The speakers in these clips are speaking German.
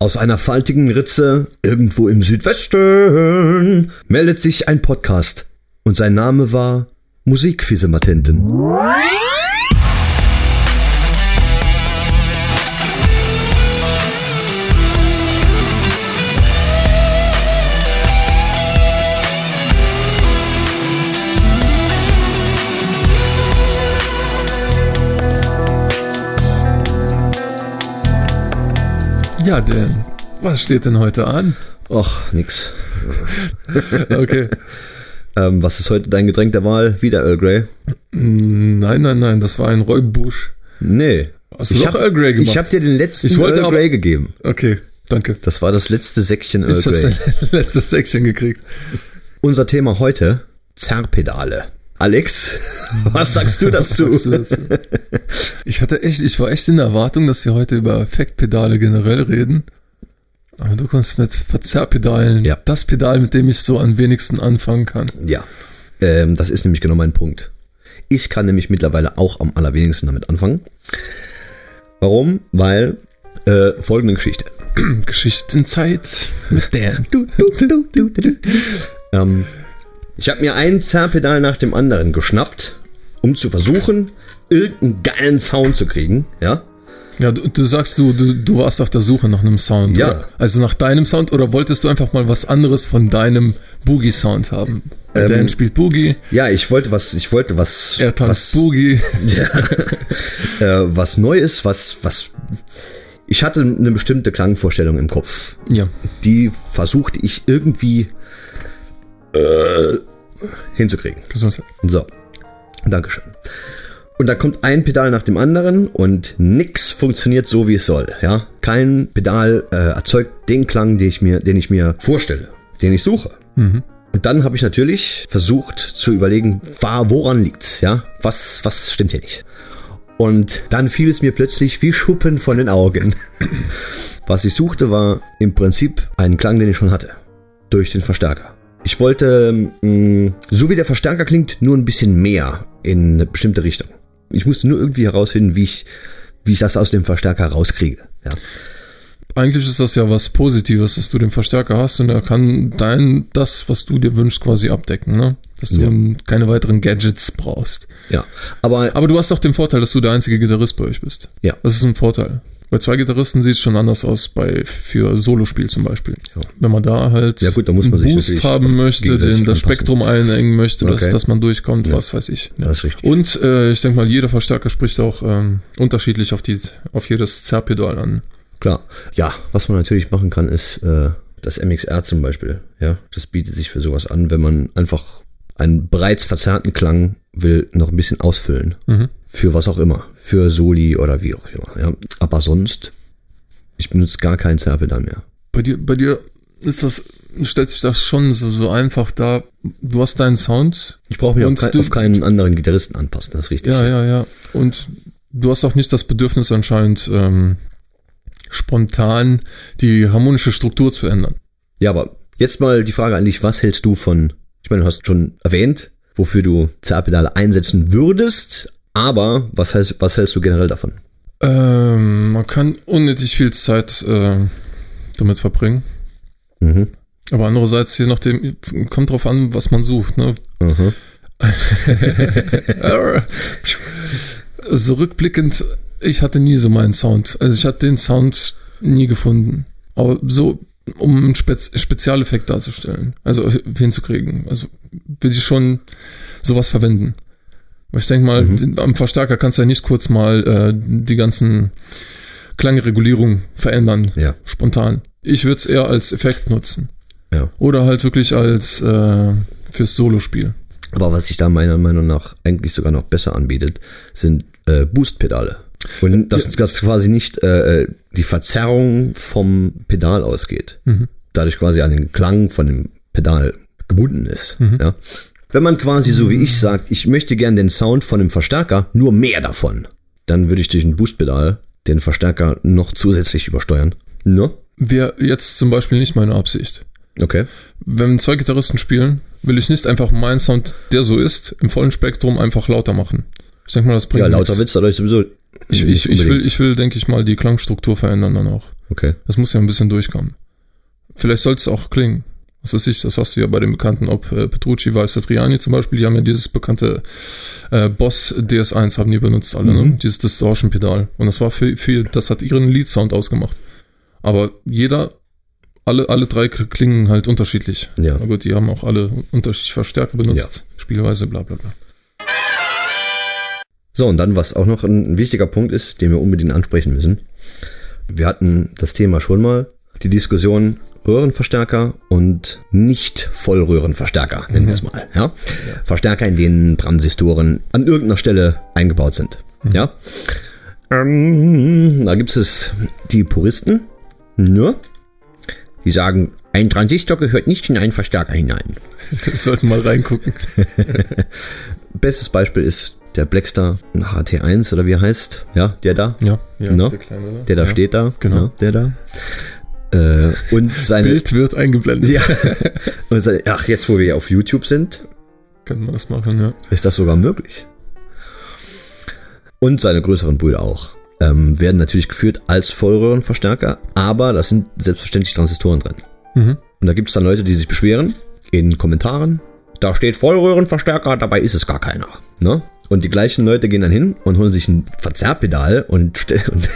Aus einer faltigen Ritze irgendwo im Südwesten meldet sich ein Podcast und sein Name war Musikfiesematenten. Ja, denn was steht denn heute an? Och, nix. Okay. Ähm, was ist heute dein Getränk der Wahl? Wieder Earl Grey? Nein, nein, nein, das war ein Räubusch. Nee. Hast du ich doch hab, Earl Grey gemacht? Ich habe dir den letzten Ich wollte Earl aber- Grey gegeben. Okay, danke. Das war das letzte Säckchen Earl Ich habe Grey. letztes Säckchen gekriegt. Unser Thema heute, Zerrpedale. Alex, was sagst du dazu? Sagst du dazu? Ich hatte echt, ich war echt in der Erwartung, dass wir heute über Effektpedale generell reden. Aber du kommst mit Verzerrpedalen. Ja. Das Pedal, mit dem ich so am wenigsten anfangen kann. Ja, ähm, das ist nämlich genau mein Punkt. Ich kann nämlich mittlerweile auch am allerwenigsten damit anfangen. Warum? Weil äh, folgende Geschichte. Geschichtenzeit mit Dan. Ähm, ich habe mir ein Zerrpedal nach dem anderen geschnappt, um zu versuchen, irgendeinen geilen Sound zu kriegen. Ja, Ja, du, du sagst, du, du, du warst auf der Suche nach einem Sound. Ja. Oder? Also nach deinem Sound oder wolltest du einfach mal was anderes von deinem Boogie-Sound haben? Ähm, Dan spielt Boogie, ja, ich wollte was, ich wollte was, er tanzt was, Boogie. äh, was Neues, was, was. Ich hatte eine bestimmte Klangvorstellung im Kopf. Ja. Die versuchte ich irgendwie äh, hinzukriegen. Gesundheit. So, Dankeschön. Und da kommt ein Pedal nach dem anderen und nix funktioniert so, wie es soll. Ja, kein Pedal äh, erzeugt den Klang, den ich mir, den ich mir vorstelle, den ich suche. Mhm. Und dann habe ich natürlich versucht zu überlegen, war, woran liegt's? Ja, was, was stimmt hier nicht? Und dann fiel es mir plötzlich wie Schuppen von den Augen. Was ich suchte, war im Prinzip ein Klang, den ich schon hatte. Durch den Verstärker. Ich wollte, mh, so wie der Verstärker klingt, nur ein bisschen mehr in eine bestimmte Richtung. Ich musste nur irgendwie herausfinden, wie ich, wie ich das aus dem Verstärker rauskriege. Ja. Eigentlich ist das ja was Positives, dass du den Verstärker hast und er kann dein, das, was du dir wünschst, quasi abdecken, ne? Dass du Ja. keine weiteren Gadgets brauchst. ja. Aber, Aber du hast doch den Vorteil, dass du der einzige Gitarrist bei euch bist. Ja. Das ist ein Vorteil. Bei zwei Gitarristen sieht es schon anders aus, bei für Solospiel zum Beispiel. Ja. Wenn man da halt Ja gut, da muss man einen Boost haben möchte, den, das. Spektrum einengen möchte, dass, Okay. dass man durchkommt, Ja. was weiß ich. das ist richtig. Und äh, ich denke mal, jeder Verstärker spricht auch ähm, unterschiedlich auf, die, auf jedes Zerrpedal an. Klar. Ja, was man natürlich machen kann, ist äh, das MXR zum Beispiel. Ja, das bietet sich für sowas an, wenn man einfach einen bereits verzerrten Klang will noch ein bisschen ausfüllen. Mhm. Für was auch immer. Für Soli oder wie auch immer. Ja. Aber sonst, ich benutze gar keinen Zerrpedal mehr. Bei dir, bei dir ist das, stellt sich das schon so, so einfach da. Du hast deinen Sound. Ich brauche mich auf, kein, auf keinen anderen Gitarristen anpassen, das ist richtig. Ja, ja, ja. Und du hast auch nicht das Bedürfnis anscheinend, ähm, spontan die harmonische Struktur zu ändern. ja, aber jetzt mal die Frage an dich, was hältst du von, ich meine, du hast schon erwähnt, wofür du Zerrpedale einsetzen würdest, aber was hältst, was hältst du generell davon? Ähm, man kann unnötig viel Zeit äh, damit verbringen. Mhm. Aber andererseits, je nachdem, kommt drauf an, was man sucht. Ne? Aha. so rückblickend, ich hatte nie so meinen Sound. Also ich hatte den Sound nie gefunden. Aber so, um einen Spez Spezialeffekt darzustellen, also hinzukriegen, also will ich schon sowas verwenden. Ich denke mal, Mhm. am Verstärker kannst du ja nicht kurz mal äh, die ganzen Klangregulierung verändern, Ja, spontan. Ich würde es eher als Effekt nutzen. ja. Oder halt wirklich als äh, fürs Solospiel. Aber was sich da meiner Meinung nach eigentlich sogar noch besser anbietet, sind äh, Boost-Pedale. Und das, das quasi nicht äh, die Verzerrung vom Pedal ausgeht. Mhm. Dadurch quasi an den Klang von dem Pedal gebunden ist. Mhm. Ja. Wenn man quasi so wie ich sagt, ich möchte gern den Sound von dem Verstärker, nur mehr davon, dann würde ich durch ein Boost-Pedal den Verstärker noch zusätzlich übersteuern. Ne? Wäre jetzt zum Beispiel nicht meine Absicht. Okay. Wenn zwei Gitarristen spielen, will ich nicht einfach meinen Sound, der so ist, im vollen Spektrum einfach lauter machen. Ich denke mal, das bringt Ja, lauter nichts. wird's dadurch sowieso. Ich, ich, ich will, ich will, denke ich mal, die Klangstruktur verändern dann auch. Okay. Das muss ja ein bisschen durchkommen. Vielleicht sollte es auch klingen. Was weiß ich, das hast du ja bei den Bekannten, ob äh, Petrucci, Weißer, Triani zum Beispiel, die haben ja dieses bekannte äh, Boss DS1 haben die benutzt alle, ne? Mhm. Dieses Distortion-Pedal. Und das war für, für, das hat ihren Lead-Sound ausgemacht. Aber jeder, alle, alle drei klingen halt unterschiedlich. Ja. Aber gut, die haben auch alle unterschiedliche Verstärker benutzt, Spielweise, bla bla bla. So, und dann, was auch noch ein wichtiger Punkt ist, den wir unbedingt ansprechen müssen. Wir hatten das Thema schon mal, die Diskussion Röhrenverstärker und nicht Vollröhrenverstärker, nennen wir es mal. Ja? Verstärker, in denen Transistoren an irgendeiner Stelle eingebaut sind. Ja? Ähm, da gibt es die Puristen, nur, die sagen, ein Transistor gehört nicht in einen Verstärker hinein. Wir sollten mal reingucken. Bestes Beispiel ist der Blackstar HT1 oder wie er heißt. Ja, der da. Ja, ja No? kleine, ne? Der da ja. steht da. genau. Ja, der da. Äh, und seine. Bild wird eingeblendet. Ja. Und seine, ach, jetzt wo wir auf YouTube sind, Können wir das machen, ja. ist das sogar möglich. Und seine größeren Brüder auch. Ähm, werden natürlich geführt als Vollröhrenverstärker, aber da sind selbstverständlich Transistoren drin. Mhm. Und da gibt es dann Leute, die sich beschweren in Kommentaren. Da steht Vollröhrenverstärker, dabei ist es gar keiner. Ne? Und die gleichen Leute gehen dann hin und holen sich ein Verzerrpedal und, und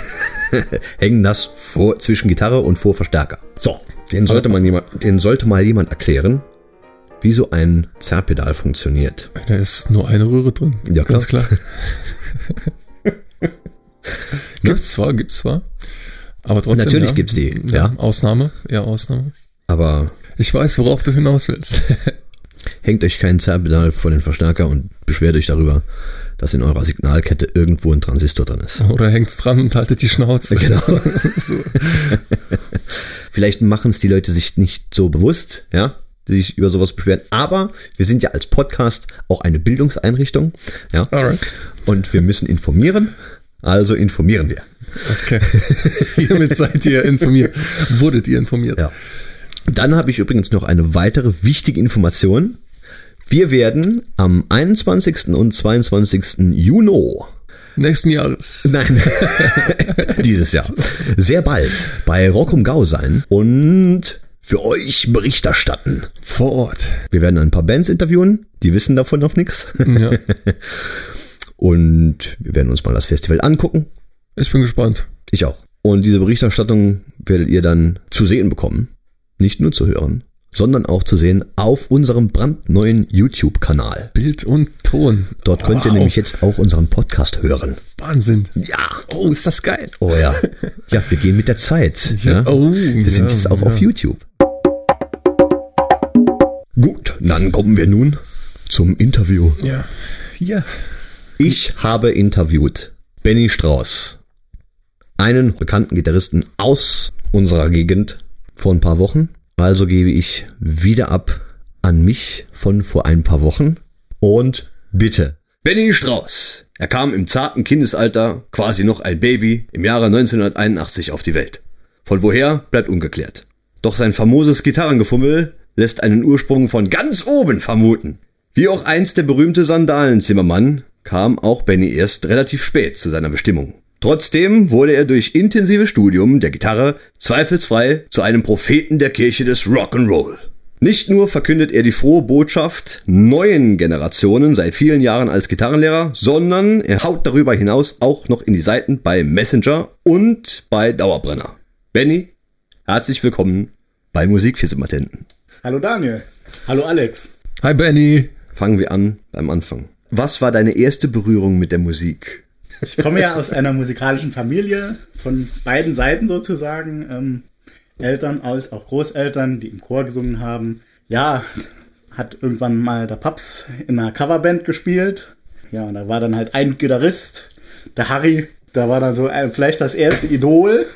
hängen das vor, zwischen Gitarre und vor Verstärker. So, den sollte, man jemand, den sollte mal jemand erklären, wie so ein Zerrpedal funktioniert. Da ist nur eine Röhre drin. Ja, ganz klar. gibt's zwar, gibt's zwar. Aber trotzdem. Natürlich ja. gibt's die, ja. Ausnahme, ja, Ausnahme. Aber Ich weiß, worauf du hinaus willst. hängt euch kein Zerrpedal vor den Verstärker und beschwert euch darüber, dass in eurer Signalkette irgendwo ein Transistor drin ist. Oder hängt's dran und haltet die Schnauze. Genau. so. Vielleicht machen es die Leute sich nicht so bewusst, ja, die sich über sowas beschweren. Aber wir sind ja als Podcast auch eine Bildungseinrichtung, ja. Alright. Und wir müssen informieren. Also informieren wir. Okay. Hiermit seid ihr informiert. Wurdet ihr informiert? Ja. Dann habe ich übrigens noch eine weitere wichtige Information. Wir werden am 21. und 22. Juni Nächsten Jahres. Nein, dieses Jahr. Sehr bald bei Rock um Gau sein und für euch Bericht erstatten. Vor Ort. Wir werden ein paar Bands interviewen, die wissen davon noch nichts. Ja. Und wir werden uns mal das Festival angucken. Ich bin gespannt. Ich auch. Und diese Berichterstattung werdet ihr dann zu sehen bekommen. Nicht nur zu hören, sondern auch zu sehen auf unserem brandneuen YouTube-Kanal. Bild und Ton. Dort könnt ihr nämlich jetzt auch unseren Podcast hören. Wahnsinn. Ja. Oh, ist das geil. Oh ja. Ja, wir gehen mit der Zeit. Ja. Oh, Wir sind ja, jetzt auch ja. auf YouTube. Gut, dann kommen wir nun zum Interview. Ja. Ja. Ich habe interviewt Benny Strauß, einen bekannten Gitarristen aus unserer Gegend vor ein paar Wochen. Also gebe ich wieder ab an mich von vor ein paar Wochen. Und bitte. Benny Strauß. Er kam im zarten Kindesalter, quasi noch ein Baby, im Jahre 1981 auf die Welt. Von woher bleibt ungeklärt. Doch sein famoses Gitarrengefummel lässt einen Ursprung von ganz oben vermuten. Wie auch einst der berühmte Sandalenzimmermann kam auch Benny erst relativ spät zu seiner Bestimmung. Trotzdem wurde er durch intensives Studium der Gitarre zweifelsfrei zu einem Propheten der Kirche des Rock'n'Roll. Nicht nur verkündet er die frohe Botschaft neuen Generationen seit vielen Jahren als Gitarrenlehrer, sondern er haut darüber hinaus auch noch in die Seiten bei Messenger und bei Dauerbrenner. Benny, herzlich willkommen bei Musikfissematenten. Hallo Daniel. Hallo Alex. Hi Benny. Fangen wir an beim Anfang. Was war deine erste Berührung mit der Musik? Ich komme ja aus einer musikalischen Familie von beiden Seiten sozusagen. Ähm, Eltern als auch Großeltern, die im Chor gesungen haben. Ja, hat irgendwann mal der Paps in einer Coverband gespielt. Ja, und da war dann halt ein Gitarrist, der Harry. Da war dann so äh, vielleicht das erste Idol,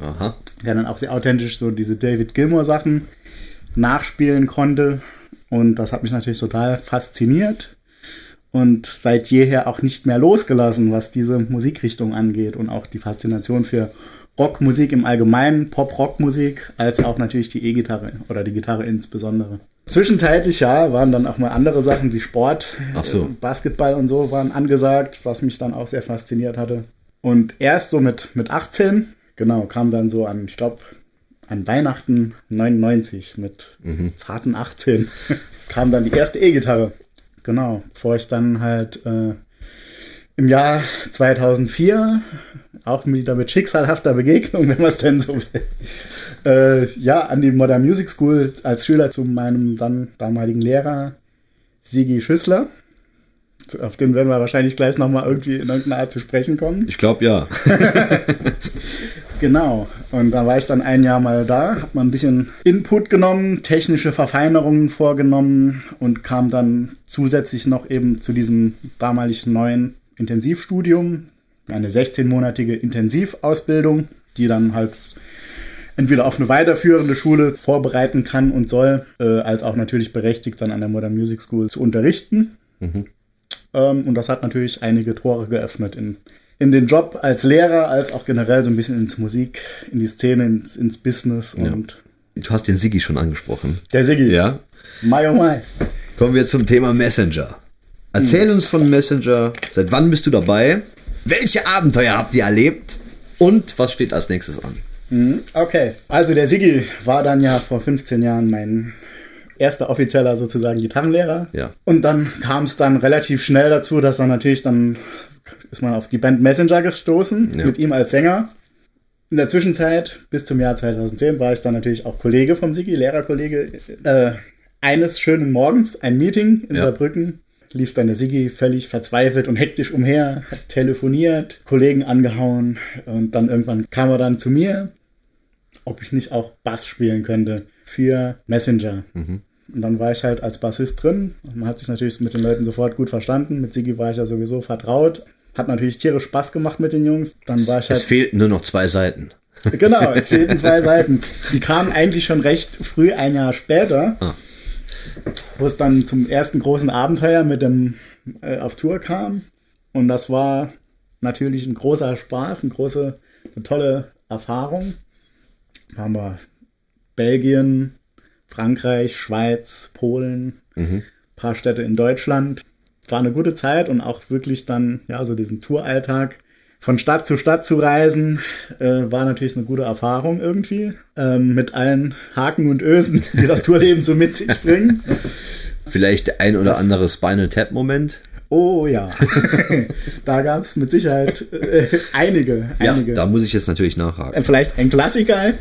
Aha. der dann auch sehr authentisch so diese David Gilmour Sachen nachspielen konnte. Und das hat mich natürlich total fasziniert und seit jeher auch nicht mehr losgelassen, was diese Musikrichtung angeht und auch die Faszination für Rockmusik im Allgemeinen, Pop-Rock-Musik, als auch natürlich die E-Gitarre oder die Gitarre insbesondere. Zwischenzeitlich, ja, waren dann auch mal andere Sachen wie Sport, so. äh, Basketball und so waren angesagt, was mich dann auch sehr fasziniert hatte. Und erst so mit, mit 18 Genau, kam dann so an, ich glaube, an Weihnachten 99 mit Mhm. zarten 18 kam dann die erste E-Gitarre. Genau, bevor ich dann halt äh, im Jahr 2004 auch wieder mit schicksalhafter Begegnung, wenn man es denn so will, äh, ja, an die Modern Music School als Schüler zu meinem dann damaligen Lehrer Sigi Schüssler. Auf den werden wir wahrscheinlich gleich nochmal irgendwie in irgendeiner Art zu sprechen kommen. Ich glaube ja. Genau. Und da war ich dann ein Jahr mal da, habe mal ein bisschen Input genommen, technische Verfeinerungen vorgenommen und kam dann zusätzlich noch eben zu diesem damaligen neuen Intensivstudium, eine 16-monatige Intensivausbildung, die dann halt entweder auf eine weiterführende Schule vorbereiten kann und soll, äh, als auch natürlich berechtigt dann an der Modern Music School zu unterrichten. Ähm, und das hat natürlich einige Tore geöffnet in, in den Job als Lehrer, als auch generell so ein bisschen ins Musik, in die Szene, ins, ins Business und Du hast den Siggi schon angesprochen. der Siggi. Ja. Mai oh mai. Kommen wir zum Thema Messenger. Erzähl uns von Messenger. Seit wann bist du dabei? Welche Abenteuer habt ihr erlebt? Und was steht als nächstes an? Mhm, Okay, also der Siggi war dann ja vor 15 Jahren mein erster offizieller sozusagen Gitarrenlehrer. Ja. Und dann kam es dann relativ schnell dazu, dass dann natürlich dann ist man auf die Band Messenger gestoßen Ja. mit ihm als Sänger. In der Zwischenzeit, bis zum Jahr 2010, war ich dann natürlich auch Kollege vom Siggi, Lehrerkollege. Äh, eines schönen Morgens, ein Meeting in Ja. Saarbrücken, lief dann der Siggi völlig verzweifelt und hektisch umher, hat telefoniert, Kollegen angehauen und dann irgendwann kam er dann zu mir, ob ich nicht auch Bass spielen könnte für Messenger. Und dann war ich halt als Bassist drin. Man hat sich natürlich mit den Leuten sofort gut verstanden. Mit Siggi war ich ja sowieso vertraut. Hat natürlich tierisch Spaß gemacht mit den Jungs. Dann war ich Es halt. fehlten nur noch zwei Seiten. Genau, es fehlten zwei Seiten. Die kamen eigentlich schon recht früh, ein Jahr später, Ah. wo es dann zum ersten großen Abenteuer mit dem äh, auf Tour kam. Und das war natürlich ein großer Spaß, eine große, eine tolle Erfahrung. Da haben wir Belgien, Frankreich, Schweiz, Polen, paar Städte in Deutschland. War eine gute Zeit und auch wirklich dann, ja, so diesen Touralltag von Stadt zu Stadt zu reisen, äh, war natürlich eine gute Erfahrung irgendwie. Ähm, mit allen Haken und Ösen, die das Tourleben so mit sich bringen. Vielleicht der ein oder andere Spinal Tap Moment. Oh ja, da gab es mit Sicherheit äh, einige, Ja, einige. da muss ich jetzt natürlich nachhaken. Äh, Vielleicht ein Klassiker.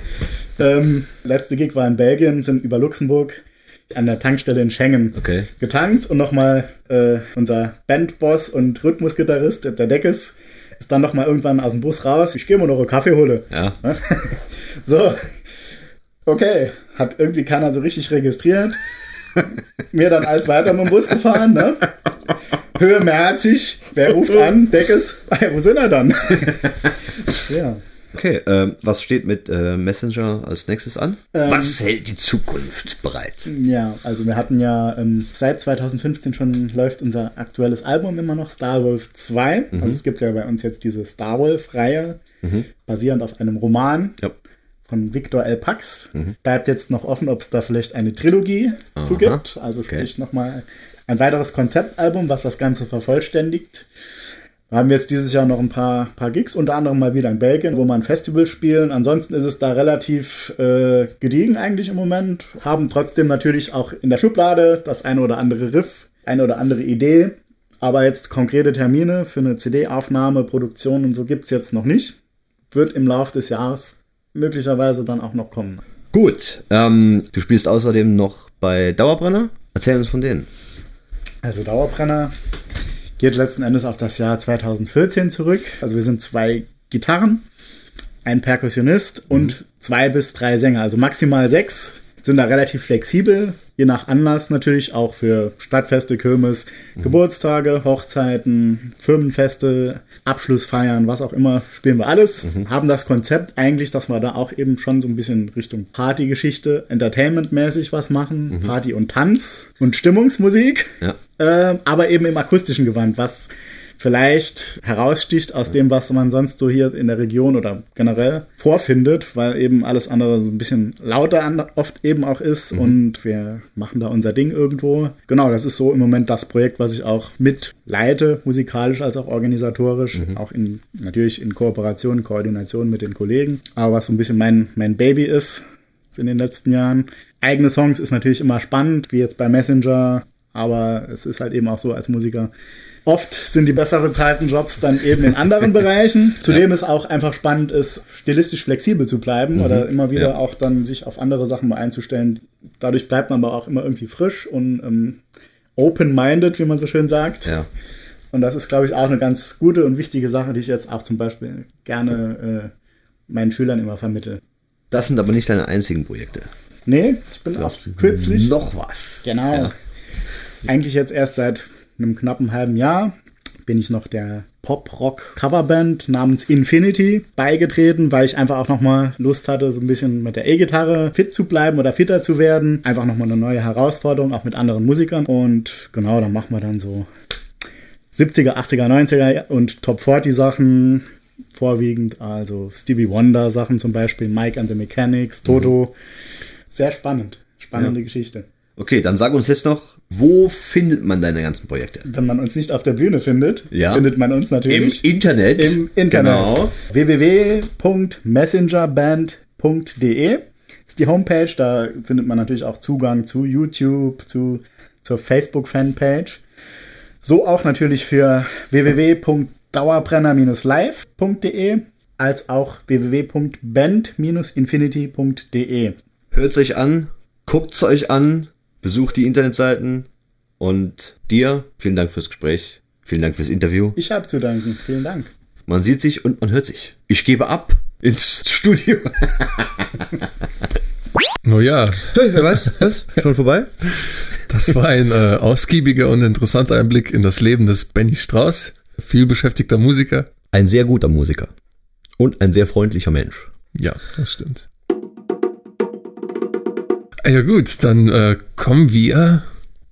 Ähm, letzte Gig war in Belgien, sind über Luxemburg an der Tankstelle in Schengen Okay. getankt und nochmal äh, unser Bandboss und Rhythmusgitarrist, der Deckes, ist dann nochmal irgendwann aus dem Bus raus. Ich gehe mal noch einen Kaffee hole. Ja. So, okay, hat irgendwie keiner so richtig registriert. Mir dann als weiter mit dem Bus gefahren, ne? Höhe Merzig, wer ruft an? Deckes, ah, wo sind er dann? ja. Okay, ähm, was steht mit äh, Messenger als nächstes an? Ähm, was hält die Zukunft bereit? Ja, also wir hatten ja ähm, seit 2015 schon läuft unser aktuelles Album immer noch Starwolf 2. Mhm. Also es gibt ja bei uns jetzt diese Starwolf-Reihe, basierend auf einem Roman Ja. von Victor L. Pax. Mhm. Bleibt jetzt noch offen, ob es da vielleicht eine Trilogie zu gibt. Also sprich nochmal ein weiteres Konzeptalbum, was das Ganze vervollständigt. Wir haben jetzt dieses Jahr noch ein paar, paar Gigs, unter anderem mal wieder in Belgien, wo wir ein Festival spielen. Ansonsten ist es da relativ äh, gediegen eigentlich im Moment. Haben trotzdem natürlich auch in der Schublade das eine oder andere Riff, eine oder andere Idee. Aber jetzt konkrete Termine für eine CD-Aufnahme, Produktion und so gibt's jetzt noch nicht. Wird im Laufe des Jahres möglicherweise dann auch noch kommen. Gut, ähm, du spielst außerdem noch bei Dauerbrenner. Erzähl uns von denen. Also Dauerbrenner geht letzten Endes auf das Jahr 2014 zurück. Also wir sind zwei Gitarren, ein Perkussionist und zwei bis drei Sänger, also maximal sechs. Sind da relativ flexibel, je nach Anlass natürlich auch für Stadtfeste, Kirmes, Geburtstage, Hochzeiten, Firmenfeste, Abschlussfeiern, was auch immer, spielen wir alles. Haben das Konzept eigentlich, dass wir da auch eben schon so ein bisschen Richtung Partygeschichte, Entertainment-mäßig was machen, Party und Tanz und Stimmungsmusik Ja. äh, aber eben im akustischen Gewand, was vielleicht heraussticht aus dem, was man sonst so hier in der Region oder generell vorfindet, weil eben alles andere so ein bisschen lauter oft eben auch ist mhm. und wir machen da unser Ding irgendwo. Genau, das ist so im Moment das Projekt, was ich auch mit leite, musikalisch als auch organisatorisch, mhm. auch in, natürlich in Kooperation, Koordination mit den Kollegen, aber was so ein bisschen mein, mein Baby ist in den letzten Jahren. Eigene Songs ist natürlich immer spannend, wie jetzt bei Messenger, aber es ist halt eben auch so als Musiker. Oft sind die besser bezahlten Jobs dann eben in anderen Bereichen. Zudem ja. es auch einfach spannend ist, stilistisch flexibel zu bleiben mhm. oder immer wieder ja. auch dann sich auf andere Sachen mal einzustellen. Dadurch bleibt man aber auch immer irgendwie frisch und ähm, open-minded, wie man so schön sagt. Ja. Und das ist, glaube ich, auch eine ganz gute und wichtige Sache, die ich jetzt auch zum Beispiel gerne äh, meinen Schülern immer vermittle. Das sind aber nicht deine einzigen Projekte. Nee, ich bin auch kürzlich. Noch was. Genau. Ja. Eigentlich jetzt erst seit einem knappen halben Jahr bin ich noch der Pop-Rock-Coverband namens Infinity beigetreten, weil ich einfach auch nochmal Lust hatte, so ein bisschen mit der E-Gitarre fit zu bleiben oder fitter zu werden. Einfach nochmal eine neue Herausforderung, auch mit anderen Musikern. Und genau, dann machen wir dann so 70er, 80er, 90er und Top 40 Sachen vorwiegend. Also Stevie Wonder Sachen zum Beispiel, Mike and the Mechanics, Toto. Mhm. Sehr spannend. Spannende ja. Geschichte. Okay, dann sag uns jetzt noch, wo findet man deine ganzen Projekte? Wenn man uns nicht auf der Bühne findet, ja. findet man uns natürlich im Internet. Im Internet. Genau. www.messengerband.de ist die Homepage. Da findet man natürlich auch Zugang zu YouTube, zu, zur Facebook-Fanpage. So auch natürlich für www.dauerbrenner-live.de als auch www.band-infinity.de. Hört euch an, guckt's euch an, besucht die Internetseiten und dir vielen Dank fürs Gespräch, vielen Dank fürs Interview. Ich habe zu danken, vielen Dank. Man sieht sich und man hört sich. Ich gebe ab ins Studio. Oh ja. Hey, was? Was? Schon vorbei? Das war ein äh, ausgiebiger und interessanter Einblick in das Leben des Benny Strauß, viel beschäftigter Musiker. Ein sehr guter Musiker. Und ein sehr freundlicher Mensch. Ja, das stimmt. Ja gut, dann äh, kommen wir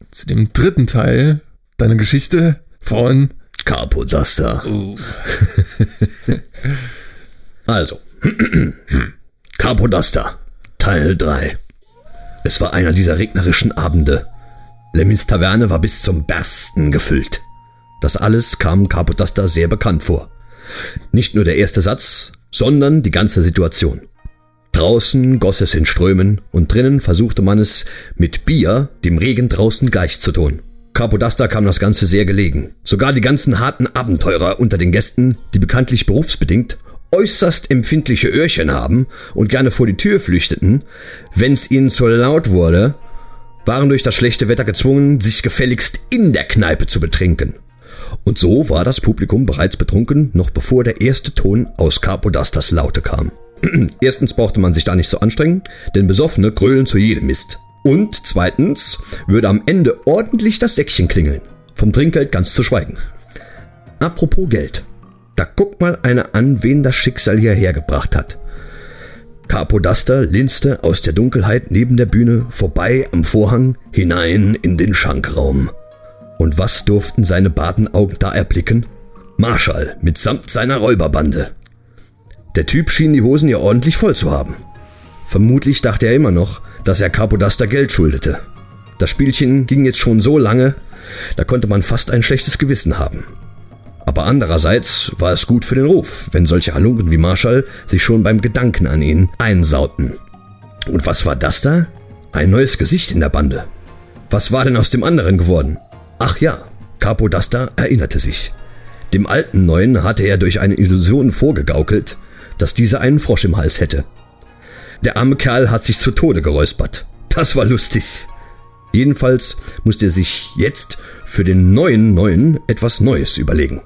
zu dem dritten Teil deiner Geschichte von Capo Duster. Uh. also, Capo Duster, Teil 3. Es war einer dieser regnerischen Abende. Lemmins Taverne war bis zum Bersten gefüllt. Das alles kam Capo Duster sehr bekannt vor. Nicht nur der erste Satz, sondern die ganze Situation. Draußen goss es in Strömen und drinnen versuchte man es mit Bier dem Regen draußen gleich zu tun. Capodasta kam das Ganze sehr gelegen. Sogar die ganzen harten Abenteurer unter den Gästen, die bekanntlich berufsbedingt äußerst empfindliche Öhrchen haben und gerne vor die Tür flüchteten, wenn's ihnen zu laut wurde, waren durch das schlechte Wetter gezwungen, sich gefälligst in der Kneipe zu betrinken. Und so war das Publikum bereits betrunken, noch bevor der erste Ton aus Capodastas Laute kam. Erstens brauchte man sich da nicht so anstrengen, denn Besoffene grölen zu jedem Mist. Und zweitens würde am Ende ordentlich das Säckchen klingeln. Vom Trinkgeld ganz zu schweigen. Apropos Geld. Da guckt mal einer an, wen das Schicksal hierher gebracht hat. Capodaster linste aus der Dunkelheit neben der Bühne vorbei am Vorhang hinein in den Schankraum. Und was durften seine Badenaugen da erblicken? Marschall mitsamt seiner Räuberbande. Der Typ schien die Hosen ja ordentlich voll zu haben. Vermutlich dachte er immer noch, dass er Capodaster Geld schuldete. Das Spielchen ging jetzt schon so lange, da konnte man fast ein schlechtes Gewissen haben. Aber andererseits war es gut für den Ruf, wenn solche Halunken wie Marshall sich schon beim Gedanken an ihn einsauten. Und was war das da? Ein neues Gesicht in der Bande. Was war denn aus dem anderen geworden? Ach ja, Capodaster erinnerte sich. Dem alten Neuen hatte er durch eine Illusion vorgegaukelt, dass dieser einen Frosch im Hals hätte. Der arme Kerl hat sich zu Tode geräuspert. Das war lustig. Jedenfalls musste er sich jetzt für den neuen Neuen etwas Neues überlegen.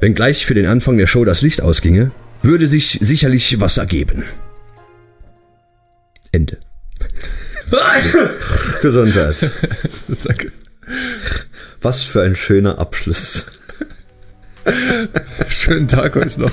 Wenn gleich für den Anfang der Show das Licht ausginge, würde sich sicherlich was ergeben. Ende. Gesundheit. Danke. Was für ein schöner Abschluss. Schönen Tag euch noch.